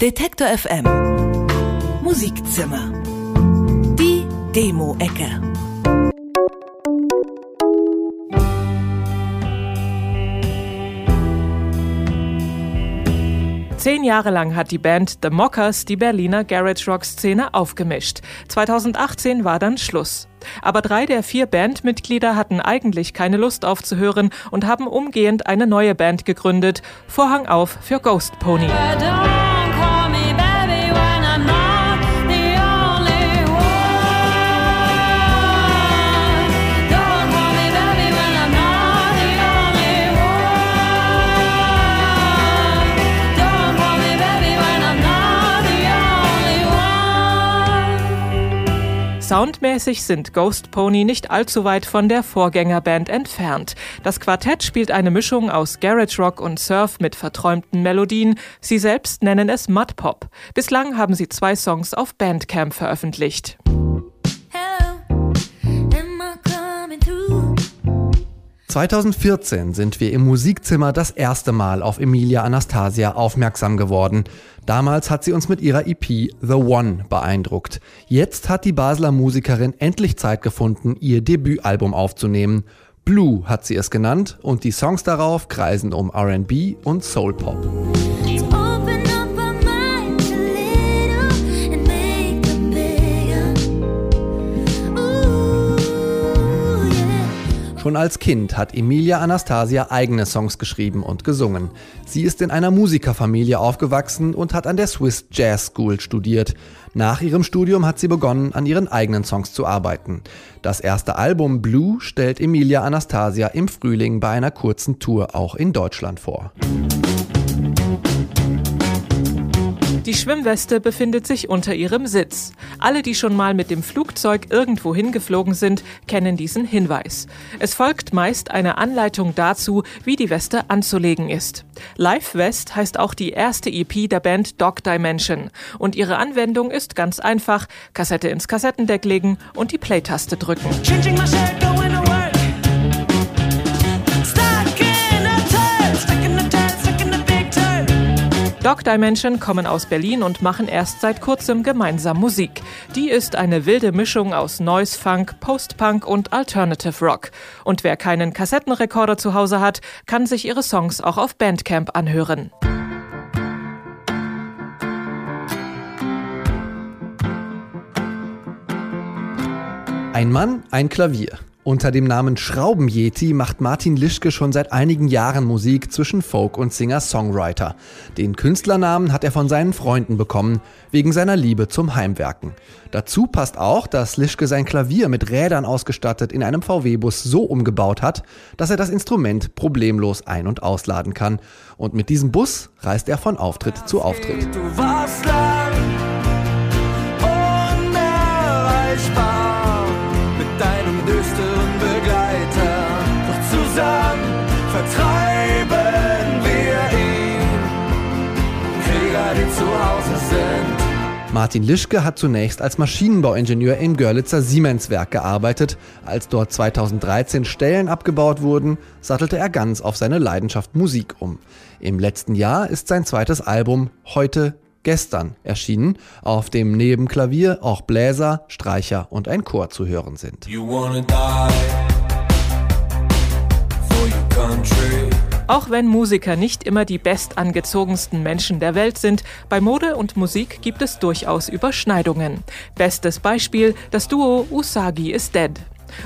Detektor FM Musikzimmer Die Demo-Ecke Zehn Jahre lang hat die Band The Mockers die Berliner Garage Rock Szene aufgemischt. 2018 war dann Schluss. Aber drei der vier Bandmitglieder hatten eigentlich keine Lust aufzuhören und haben umgehend eine neue Band gegründet. Vorhang auf für Ghost Pony. Soundmäßig sind Ghost Pony nicht allzu weit von der Vorgängerband entfernt. Das Quartett spielt eine Mischung aus Garage Rock und Surf mit verträumten Melodien. Sie selbst nennen es Mud Pop. Bislang haben sie zwei Songs auf Bandcamp veröffentlicht. 2014 sind wir im Musikzimmer das erste Mal auf Emilia Anastasia aufmerksam geworden. Damals hat sie uns mit ihrer EP The One beeindruckt. Jetzt hat die Basler Musikerin endlich Zeit gefunden, ihr Debütalbum aufzunehmen. Blue hat sie es genannt und die Songs darauf kreisen um RB und Soul Pop. Schon als Kind hat Emilia Anastasia eigene Songs geschrieben und gesungen. Sie ist in einer Musikerfamilie aufgewachsen und hat an der Swiss Jazz School studiert. Nach ihrem Studium hat sie begonnen, an ihren eigenen Songs zu arbeiten. Das erste Album Blue stellt Emilia Anastasia im Frühling bei einer kurzen Tour auch in Deutschland vor. Die Schwimmweste befindet sich unter ihrem Sitz. Alle, die schon mal mit dem Flugzeug irgendwo hingeflogen sind, kennen diesen Hinweis. Es folgt meist eine Anleitung dazu, wie die Weste anzulegen ist. Live West heißt auch die erste EP der Band Dog Dimension und ihre Anwendung ist ganz einfach. Kassette ins Kassettendeck legen und die Play-Taste drücken. Dog Dimension kommen aus Berlin und machen erst seit kurzem gemeinsam Musik. Die ist eine wilde Mischung aus Noise Funk, Post-Punk und Alternative Rock. Und wer keinen Kassettenrekorder zu Hause hat, kann sich ihre Songs auch auf Bandcamp anhören. Ein Mann, ein Klavier. Unter dem Namen Schraubenjeti macht Martin Lischke schon seit einigen Jahren Musik zwischen Folk und Singer-Songwriter. Den Künstlernamen hat er von seinen Freunden bekommen, wegen seiner Liebe zum Heimwerken. Dazu passt auch, dass Lischke sein Klavier mit Rädern ausgestattet in einem VW-Bus so umgebaut hat, dass er das Instrument problemlos ein- und ausladen kann. Und mit diesem Bus reist er von Auftritt zu Auftritt. Du warst Martin Lischke hat zunächst als Maschinenbauingenieur im Görlitzer Siemenswerk gearbeitet. Als dort 2013 Stellen abgebaut wurden, sattelte er ganz auf seine Leidenschaft Musik um. Im letzten Jahr ist sein zweites Album Heute gestern erschienen, auf dem neben Klavier auch Bläser, Streicher und ein Chor zu hören sind. You wanna. Auch wenn Musiker nicht immer die bestangezogensten Menschen der Welt sind, bei Mode und Musik gibt es durchaus Überschneidungen. Bestes Beispiel, das Duo Usagi is Dead.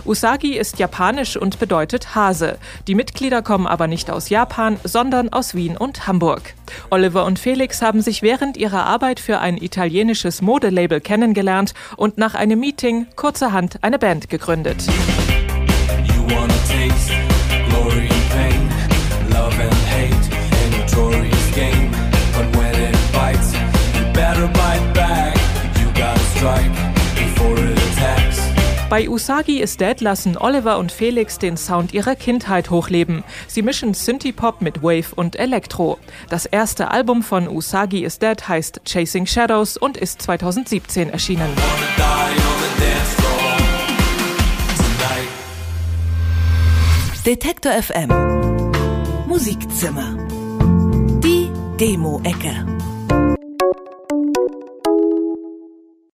Usagi ist japanisch und bedeutet Hase. Die Mitglieder kommen aber nicht aus Japan, sondern aus Wien und Hamburg. Oliver und Felix haben sich während ihrer Arbeit für ein italienisches Modelabel kennengelernt und nach einem Meeting kurzerhand eine Band gegründet. Bei Usagi is Dead lassen Oliver und Felix den Sound ihrer Kindheit hochleben. Sie mischen Synthie-Pop mit Wave und Elektro. Das erste Album von Usagi is Dead heißt Chasing Shadows und ist 2017 erschienen. Detektor FM Musikzimmer Die Demo-Ecke